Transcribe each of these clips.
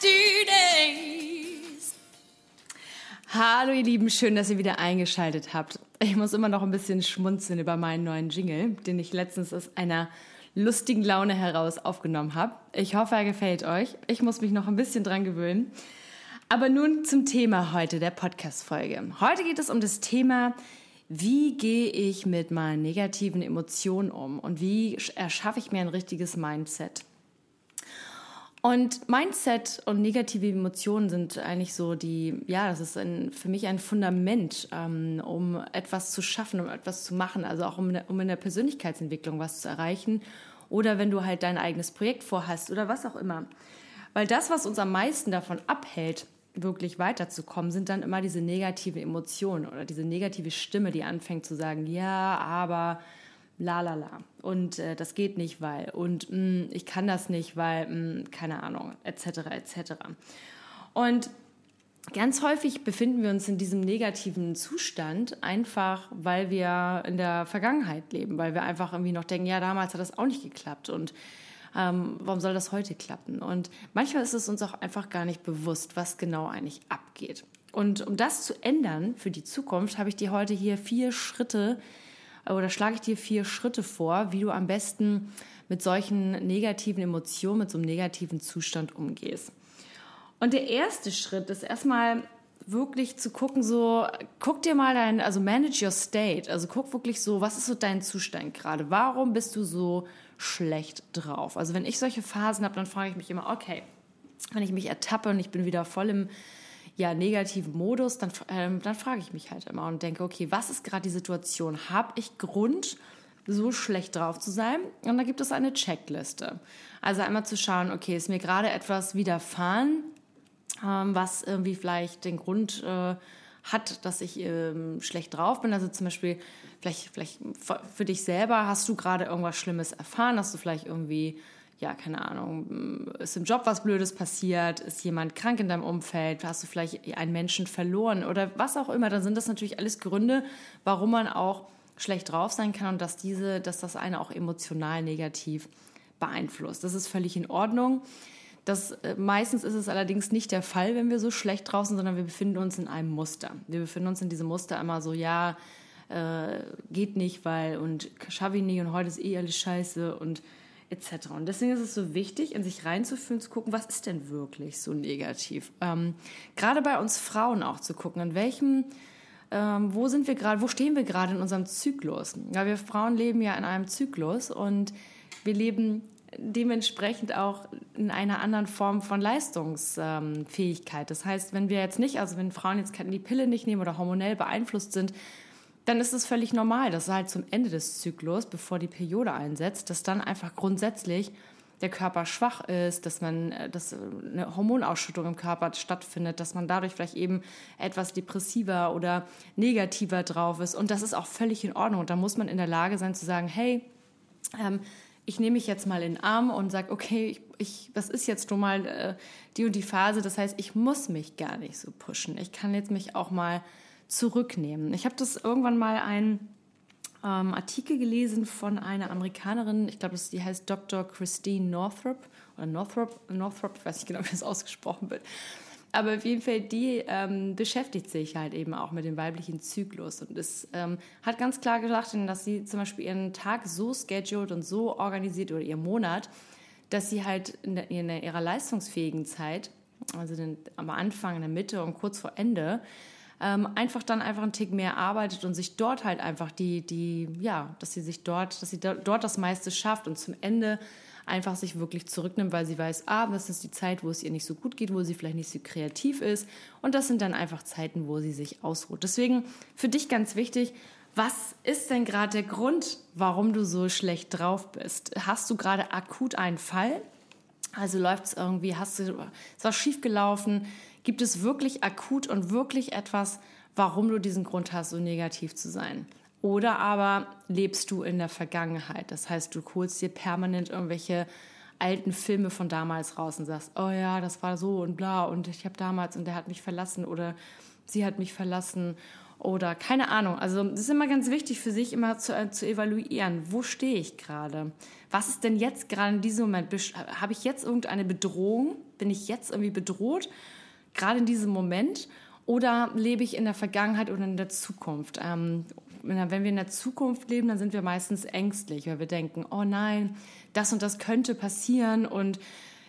this! Hallo ihr Lieben, schön, dass ihr wieder eingeschaltet habt. Ich muss immer noch ein bisschen schmunzeln über meinen neuen Jingle, den ich letztens aus einer lustigen Laune heraus aufgenommen habe. Ich hoffe, er gefällt euch. Ich muss mich noch ein bisschen dran gewöhnen. Aber nun zum Thema heute der Podcast-Folge. Heute geht es um das Thema, wie gehe ich mit meinen negativen Emotionen um und wie erschaffe ich mir ein richtiges Mindset. Und Mindset und negative Emotionen sind eigentlich so die, ja, das ist ein, für mich ein Fundament, ähm, um etwas zu schaffen, um etwas zu machen, also auch um, um in der Persönlichkeitsentwicklung was zu erreichen oder wenn du halt dein eigenes Projekt vorhast oder was auch immer. Weil das, was uns am meisten davon abhält, wirklich weiterzukommen, sind dann immer diese negative Emotionen oder diese negative Stimme, die anfängt zu sagen, ja, aber la la la und äh, das geht nicht, weil und mh, mm, ich kann das nicht, weil mh, mm, keine Ahnung etc. etc. Und ganz häufig befinden wir uns in diesem negativen Zustand einfach, weil wir in der Vergangenheit leben, weil wir einfach irgendwie noch denken, ja damals hat das auch nicht geklappt und ähm, warum soll das heute klappen? Und manchmal ist es uns auch einfach gar nicht bewusst, was genau eigentlich abgeht. Und um das zu ändern für die Zukunft, habe ich dir heute hier vier Schritte oder schlage ich dir vier Schritte vor, wie du am besten mit solchen negativen Emotionen, mit so einem negativen Zustand umgehst. Und der erste Schritt ist erstmal wirklich zu gucken, so, guck dir mal dein, also manage your state, also guck wirklich so, was ist so dein Zustand gerade? Warum bist du so schlecht drauf? Also wenn ich solche Phasen habe, dann frage ich mich immer, okay, wenn ich mich ertappe und ich bin wieder voll im ja, negativen Modus, dann, ähm, dann frage ich mich halt immer und denke, okay, was ist gerade die Situation? Habe ich Grund, so schlecht drauf zu sein? Und da gibt es eine Checkliste. Also einmal zu schauen, okay, ist mir gerade etwas widerfahren, ähm, was irgendwie vielleicht den Grund äh, hat, dass ich ähm, schlecht drauf bin. Also zum Beispiel, vielleicht, vielleicht für dich selber hast du gerade irgendwas Schlimmes erfahren, hast du vielleicht irgendwie ja, keine Ahnung, ist im Job was Blödes passiert, ist jemand krank in deinem Umfeld, hast du vielleicht einen Menschen verloren oder was auch immer, dann sind das natürlich alles Gründe, warum man auch schlecht drauf sein kann und dass diese, dass das eine auch emotional negativ beeinflusst. Das ist völlig in Ordnung. Das, äh, meistens ist es allerdings nicht der Fall, wenn wir so schlecht draußen, sondern wir befinden uns in einem Muster. Wir befinden uns in diesem Muster immer so, ja, äh, geht nicht, weil und schaffe ich nicht und heute ist eh alles scheiße und etc. Und deswegen ist es so wichtig, in sich reinzufühlen, zu gucken, was ist denn wirklich so negativ. Ähm, gerade bei uns Frauen auch zu gucken, in welchem, ähm, wo sind wir gerade, wo stehen wir gerade in unserem Zyklus. Ja, wir Frauen leben ja in einem Zyklus und wir leben dementsprechend auch in einer anderen Form von Leistungsfähigkeit. Das heißt, wenn wir jetzt nicht, also wenn Frauen jetzt die Pille nicht nehmen oder hormonell beeinflusst sind, dann ist es völlig normal, dass halt zum Ende des Zyklus, bevor die Periode einsetzt, dass dann einfach grundsätzlich der Körper schwach ist, dass man, äh, dass eine Hormonausschüttung im Körper stattfindet, dass man dadurch vielleicht eben etwas depressiver oder negativer drauf ist. Und das ist auch völlig in Ordnung. Und da muss man in der Lage sein zu sagen, hey, ähm, ich nehme mich jetzt mal in den Arm und sage, okay, ich, ich, das ist jetzt nun mal äh, die und die Phase. Das heißt, ich muss mich gar nicht so pushen. Ich kann jetzt mich auch mal zurücknehmen. Ich habe das irgendwann mal einen ähm, Artikel gelesen von einer Amerikanerin, ich glaube, die heißt Dr. Christine Northrop oder Northrop, Northrop, ich weiß nicht genau, wie das ausgesprochen wird. Aber auf jeden Fall, die ähm, beschäftigt sich halt eben auch mit dem weiblichen Zyklus und es ähm, hat ganz klar gesagt, dass sie zum Beispiel ihren Tag so scheduled und so organisiert oder ihren Monat, dass sie halt in, der, in ihrer leistungsfähigen Zeit, also den, am Anfang, in der Mitte und kurz vor Ende, ähm, einfach dann einfach einen Tick mehr arbeitet und sich dort halt einfach die, die, ja, dass sie sich dort, dass sie dort das meiste schafft und zum Ende einfach sich wirklich zurücknimmt, weil sie weiß, ah, das ist die Zeit, wo es ihr nicht so gut geht, wo sie vielleicht nicht so kreativ ist. Und das sind dann einfach Zeiten, wo sie sich ausruht. Deswegen für dich ganz wichtig, was ist denn gerade der Grund, warum du so schlecht drauf bist? Hast du gerade akut einen Fall? Also läuft es irgendwie, hast du, ist was schiefgelaufen? Gibt es wirklich akut und wirklich etwas, warum du diesen Grund hast, so negativ zu sein? Oder aber lebst du in der Vergangenheit? Das heißt, du holst dir permanent irgendwelche alten Filme von damals raus und sagst, oh ja, das war so und bla und ich habe damals und der hat mich verlassen oder sie hat mich verlassen oder keine Ahnung. Also das ist immer ganz wichtig für sich immer zu, äh, zu evaluieren, wo stehe ich gerade? Was ist denn jetzt gerade in diesem Moment? Habe ich jetzt irgendeine Bedrohung? Bin ich jetzt irgendwie bedroht? Gerade in diesem Moment? Oder lebe ich in der Vergangenheit oder in der Zukunft? Ähm, wenn wir in der Zukunft leben, dann sind wir meistens ängstlich, weil wir denken, oh nein, das und das könnte passieren und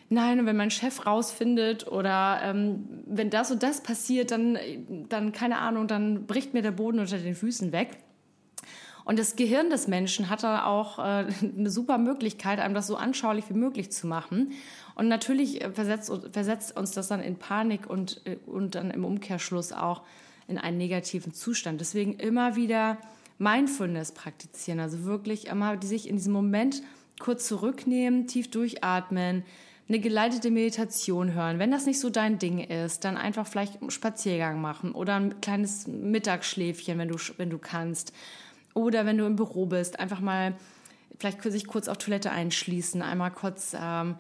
nein, wenn mein Chef rausfindet oder ähm, wenn das und das passiert, dann, dann, keine Ahnung, dann bricht mir der Boden unter den Füßen weg. Und das Gehirn des Menschen hat da auch äh, eine super Möglichkeit, einem das so anschaulich wie möglich zu machen. Und natürlich versetzt, versetzt uns das dann in Panik und, äh, und dann im Umkehrschluss auch in einen negativen Zustand. Deswegen immer wieder Mindfulness praktizieren, also wirklich immer sich in diesem Moment kurz zurücknehmen, tief durchatmen, eine geleitete Meditation hören. Wenn das nicht so dein Ding ist, dann einfach vielleicht einen Spaziergang machen oder ein kleines Mittagsschläfchen, wenn du, wenn du kannst. Oder wenn du im Büro bist, einfach mal vielleicht sich kurz auf Toilette einschließen, einmal kurz ähm,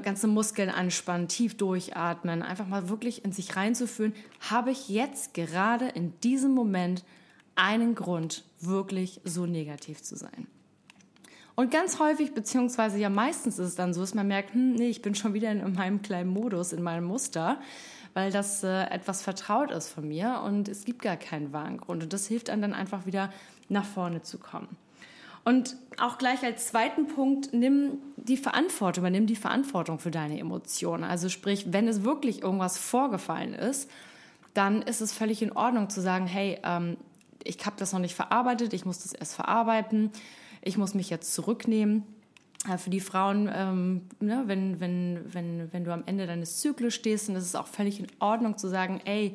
ganze Muskeln anspannen, tief durchatmen, einfach mal wirklich in sich reinzufühlen, habe ich jetzt gerade in diesem Moment einen Grund, wirklich so negativ zu sein. Und ganz häufig, beziehungsweise ja meistens ist es dann so, dass man merkt, hm, nee, ich bin schon wieder in meinem kleinen Modus, in meinem Muster, weil das äh, etwas vertraut ist von mir und es gibt gar keinen wahren Grund. Und das hilft einem dann einfach wieder nach vorne zu kommen. Und auch gleich als zweiten Punkt, nimm die Verantwortung, übernimm die Verantwortung für deine Emotionen. Also sprich, wenn es wirklich irgendwas vorgefallen ist, dann ist es völlig in Ordnung zu sagen, hey, ähm, ich habe das noch nicht verarbeitet, ich muss das erst verarbeiten ich muss mich jetzt zurücknehmen. Für die Frauen, ähm, ne, wenn, wenn, wenn, wenn du am Ende deines Zyklus stehst, dann ist es auch völlig in Ordnung zu sagen, ey,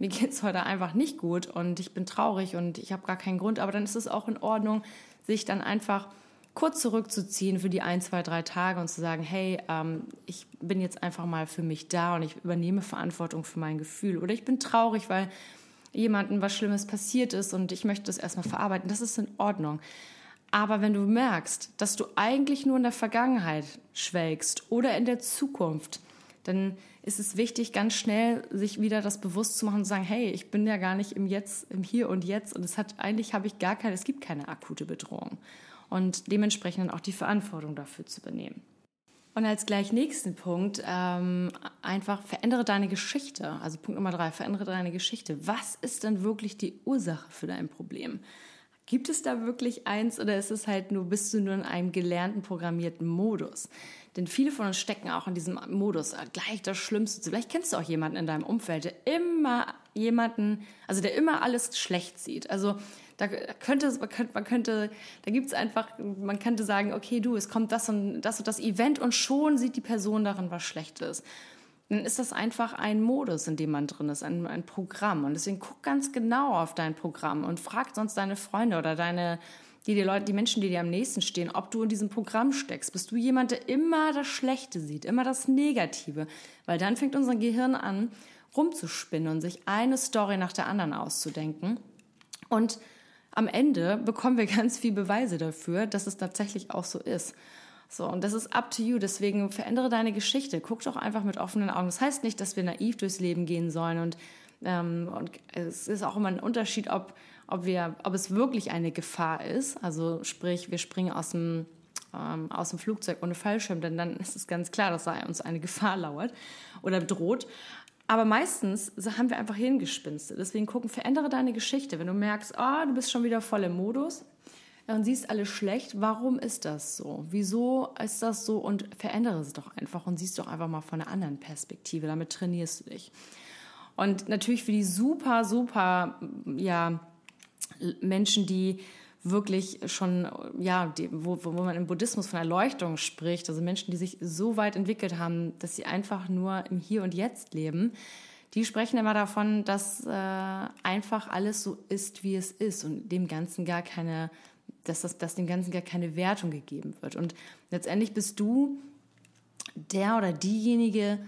mir geht es heute einfach nicht gut und ich bin traurig und ich habe gar keinen Grund, aber dann ist es auch in Ordnung, sich dann einfach kurz zurückzuziehen für die ein, zwei, drei Tage und zu sagen, hey, ähm, ich bin jetzt einfach mal für mich da und ich übernehme Verantwortung für mein Gefühl. Oder ich bin traurig, weil jemandem was Schlimmes passiert ist und ich möchte das erstmal verarbeiten. Das ist in Ordnung. Aber wenn du merkst, dass du eigentlich nur in der Vergangenheit schwelgst oder in der Zukunft, dann ist es wichtig, ganz schnell sich wieder das bewusst zu machen und zu sagen, hey, ich bin ja gar nicht im Jetzt, im Hier und Jetzt und es hat eigentlich habe ich gar keine, es gibt keine akute Bedrohung und dementsprechend auch die Verantwortung dafür zu übernehmen. Und als gleich nächsten Punkt ähm, einfach verändere deine Geschichte. Also Punkt Nummer drei, verändere deine Geschichte. Was ist denn wirklich die Ursache für dein Problem? Gibt es da wirklich eins oder ist es halt nur, bist du nur in einem gelernten, programmierten Modus? Denn viele von uns stecken auch in diesem Modus, äh, gleich das Schlimmste. Vielleicht kennst du auch jemanden in deinem Umfeld, der immer jemanden, also der immer alles schlecht sieht. Also da könnte man könnte, man könnte da gibt es einfach, man könnte sagen, okay, du, es kommt das und das und das Event und schon sieht die Person darin was Schlechtes dann ist das einfach ein Modus, in dem man drin ist, ein, ein Programm. Und deswegen guck ganz genau auf dein Programm und frag sonst deine Freunde oder deine, die, die Leute, die Menschen, die dir am nächsten stehen, ob du in diesem Programm steckst. Bist du jemand, der immer das Schlechte sieht, immer das Negative? Weil dann fängt unser Gehirn an, rumzuspinnen und sich eine Story nach der anderen auszudenken. Und am Ende bekommen wir ganz viele Beweise dafür, dass es tatsächlich auch so ist. So, und das ist up to you. Deswegen verändere deine Geschichte. Guck doch einfach mit offenen Augen. Das heißt nicht, dass wir naiv durchs Leben gehen sollen. Und, ähm, und es ist auch immer ein Unterschied, ob, ob, wir, ob es wirklich eine Gefahr ist. Also sprich, wir springen aus dem, ähm, aus dem Flugzeug ohne Fallschirm, denn dann ist es ganz klar, dass da uns eine Gefahr lauert oder droht. Aber meistens haben wir einfach Hingespinste. Deswegen gucken, verändere deine Geschichte. Wenn du merkst, oh, du bist schon wieder voll im Modus, und siehst alles schlecht. Warum ist das so? Wieso ist das so? Und verändere es doch einfach und siehst doch einfach mal von einer anderen Perspektive. Damit trainierst du dich. Und natürlich für die super, super, ja, Menschen, die wirklich schon, ja, die, wo, wo man im Buddhismus von Erleuchtung spricht, also Menschen, die sich so weit entwickelt haben, dass sie einfach nur im Hier und Jetzt leben, die sprechen immer davon, dass äh, einfach alles so ist, wie es ist und dem Ganzen gar keine dass, das, dass dem Ganzen gar keine Wertung gegeben wird. Und letztendlich bist du der oder diejenige,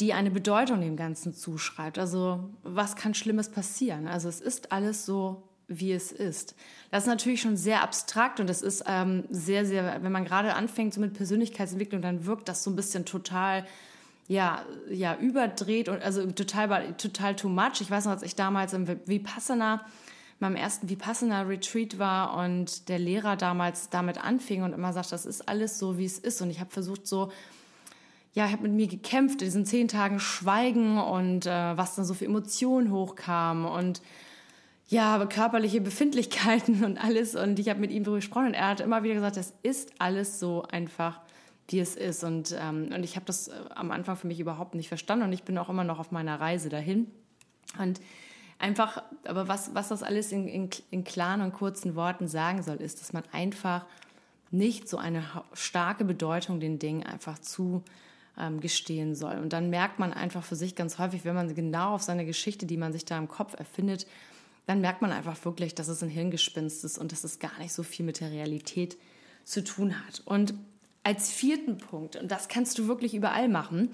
die eine Bedeutung dem Ganzen zuschreibt. Also was kann Schlimmes passieren? Also es ist alles so, wie es ist. Das ist natürlich schon sehr abstrakt und das ist ähm, sehr, sehr, wenn man gerade anfängt so mit Persönlichkeitsentwicklung, dann wirkt das so ein bisschen total ja, ja, überdreht und also total, total too much. Ich weiß noch, als ich damals im Vipassana, meinem ersten Vipassana-Retreat war und der Lehrer damals damit anfing und immer sagt, das ist alles so, wie es ist. Und ich habe versucht, so, ja, ich habe mit mir gekämpft, in diesen zehn Tagen Schweigen und äh, was dann so für Emotionen hochkam und ja, körperliche Befindlichkeiten und alles. Und ich habe mit ihm darüber gesprochen und er hat immer wieder gesagt, das ist alles so einfach wie es ist. Und, ähm, und ich habe das äh, am Anfang für mich überhaupt nicht verstanden und ich bin auch immer noch auf meiner Reise dahin. Und einfach, aber was, was das alles in, in, in klaren und kurzen Worten sagen soll, ist, dass man einfach nicht so eine starke Bedeutung den Dingen einfach zu ähm, gestehen soll. Und dann merkt man einfach für sich ganz häufig, wenn man genau auf seine Geschichte, die man sich da im Kopf erfindet, dann merkt man einfach wirklich, dass es ein Hirngespinst ist und dass es gar nicht so viel mit der Realität zu tun hat. Und als vierten Punkt, und das kannst du wirklich überall machen,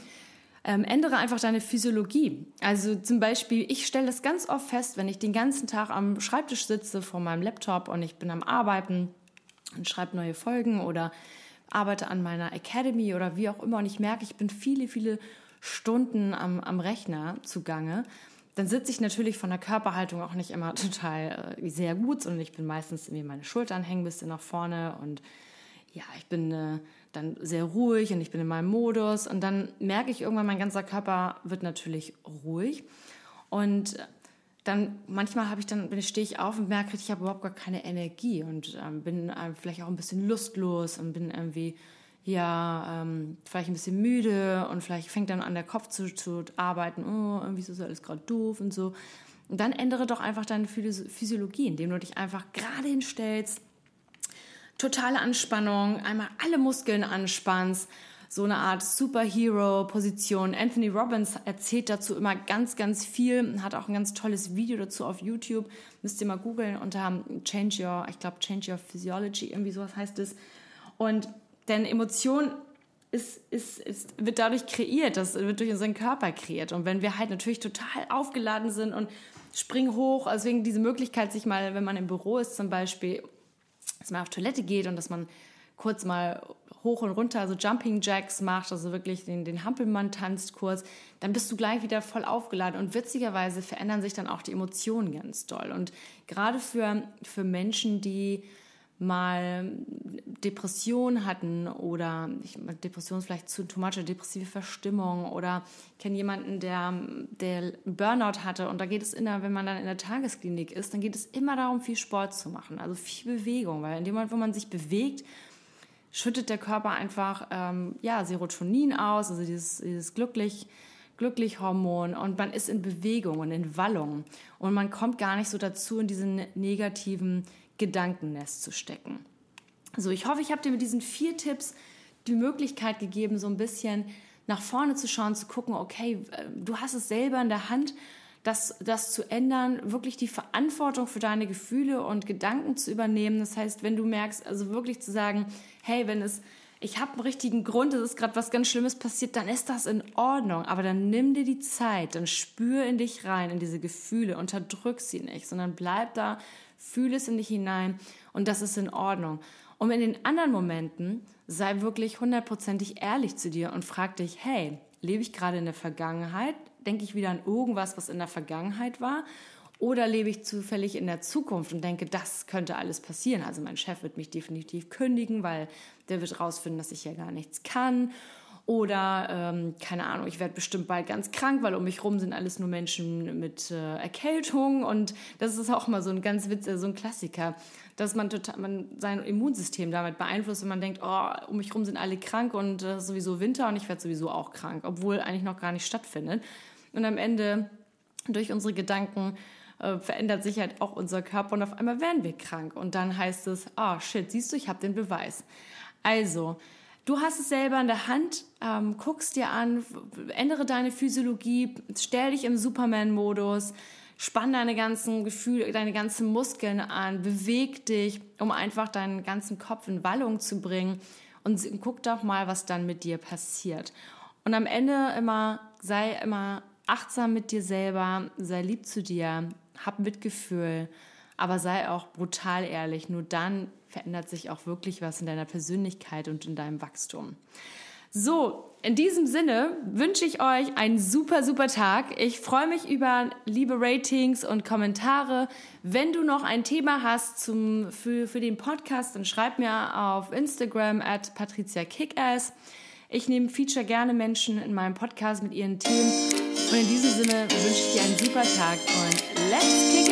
ähm, ändere einfach deine Physiologie. Also zum Beispiel, ich stelle das ganz oft fest, wenn ich den ganzen Tag am Schreibtisch sitze vor meinem Laptop und ich bin am Arbeiten und schreibe neue Folgen oder arbeite an meiner Academy oder wie auch immer und ich merke, ich bin viele, viele Stunden am, am Rechner zugange, dann sitze ich natürlich von der Körperhaltung auch nicht immer total äh, sehr gut, sondern ich bin meistens irgendwie meine Schultern hängen ein bisschen nach vorne und ja, ich bin äh, dann sehr ruhig und ich bin in meinem Modus. Und dann merke ich irgendwann, mein ganzer Körper wird natürlich ruhig. Und dann manchmal habe ich dann stehe ich auf und merke, ich habe überhaupt gar keine Energie und ähm, bin äh, vielleicht auch ein bisschen lustlos und bin irgendwie ja ähm, vielleicht ein bisschen müde und vielleicht fängt dann an der Kopf zu, zu arbeiten, oh, irgendwie ist das alles gerade doof und so. Und dann ändere doch einfach deine Physiologie, indem du dich einfach gerade hinstellst, totale Anspannung, einmal alle Muskeln anspannst, so eine Art Superhero-Position. Anthony Robbins erzählt dazu immer ganz, ganz viel, hat auch ein ganz tolles Video dazu auf YouTube. Müsst ihr mal googeln unter Change Your, ich glaube Change Your Physiology, irgendwie sowas heißt es. Und denn Emotion ist, ist, ist, wird dadurch kreiert, das wird durch unseren Körper kreiert. Und wenn wir halt natürlich total aufgeladen sind und springen hoch, also wegen diese Möglichkeit, sich mal, wenn man im Büro ist zum Beispiel, dass man auf Toilette geht und dass man kurz mal hoch und runter, also Jumping Jacks macht, also wirklich den, den Hampelmann tanzt kurz, dann bist du gleich wieder voll aufgeladen. Und witzigerweise verändern sich dann auch die Emotionen ganz doll. Und gerade für, für Menschen, die mal Depression hatten oder ich, Depression ist vielleicht zu much, depressive Verstimmung oder ich kenne jemanden, der, der Burnout hatte und da geht es immer, wenn man dann in der Tagesklinik ist, dann geht es immer darum, viel Sport zu machen, also viel Bewegung, weil in dem Moment, wo man sich bewegt, schüttet der Körper einfach ähm, ja, Serotonin aus, also dieses, dieses glücklich Glücklichhormon und man ist in Bewegung und in Wallung und man kommt gar nicht so dazu, in diesen negativen Gedankennest zu stecken. Also ich hoffe, ich habe dir mit diesen vier Tipps die Möglichkeit gegeben, so ein bisschen nach vorne zu schauen, zu gucken, okay, du hast es selber in der Hand, das, das zu ändern, wirklich die Verantwortung für deine Gefühle und Gedanken zu übernehmen. Das heißt, wenn du merkst, also wirklich zu sagen, hey, wenn es, ich habe einen richtigen Grund, es ist gerade was ganz Schlimmes passiert, dann ist das in Ordnung. Aber dann nimm dir die Zeit, dann spür in dich rein, in diese Gefühle, unterdrück sie nicht, sondern bleib da fühle es in dich hinein und das ist in Ordnung. Und in den anderen Momenten sei wirklich hundertprozentig ehrlich zu dir und frag dich, hey, lebe ich gerade in der Vergangenheit? Denke ich wieder an irgendwas, was in der Vergangenheit war? Oder lebe ich zufällig in der Zukunft und denke, das könnte alles passieren? Also mein Chef wird mich definitiv kündigen, weil der wird rausfinden, dass ich ja gar nichts kann. Oder, ähm, keine Ahnung, ich werde bestimmt bald ganz krank, weil um mich rum sind alles nur Menschen mit äh, Erkältung. Und das ist auch mal so ein ganz Witz, so ein Klassiker, dass man, total, man sein Immunsystem damit beeinflusst und man denkt, oh, um mich rum sind alle krank und äh, sowieso Winter und ich werde sowieso auch krank, obwohl eigentlich noch gar nicht stattfindet. Und am Ende, durch unsere Gedanken, äh, verändert sich halt auch unser Körper und auf einmal werden wir krank. Und dann heißt es, oh shit, siehst du, ich habe den Beweis. Also, Du hast es selber in der Hand, ähm, guckst dir an, ändere deine Physiologie, stell dich im Superman-Modus, spann deine ganzen Gefühle, deine ganzen Muskeln an, beweg dich, um einfach deinen ganzen Kopf in Wallung zu bringen und guck doch mal, was dann mit dir passiert. Und am Ende immer, sei immer achtsam mit dir selber, sei lieb zu dir, hab Mitgefühl, aber sei auch brutal ehrlich. Nur dann verändert sich auch wirklich was in deiner Persönlichkeit und in deinem Wachstum. So, in diesem Sinne wünsche ich euch einen super, super Tag. Ich freue mich über liebe Ratings und Kommentare. Wenn du noch ein Thema hast zum, für, für den Podcast, dann schreib mir auf Instagram at patriziakickass. Ich nehme Feature gerne Menschen in meinem Podcast mit ihren Themen. Und in diesem Sinne wünsche ich dir einen super Tag und let's kick